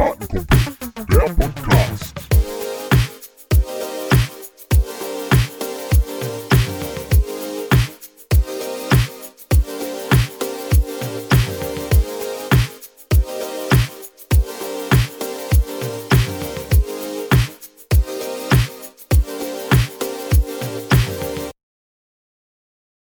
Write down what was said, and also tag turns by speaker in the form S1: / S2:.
S1: technical.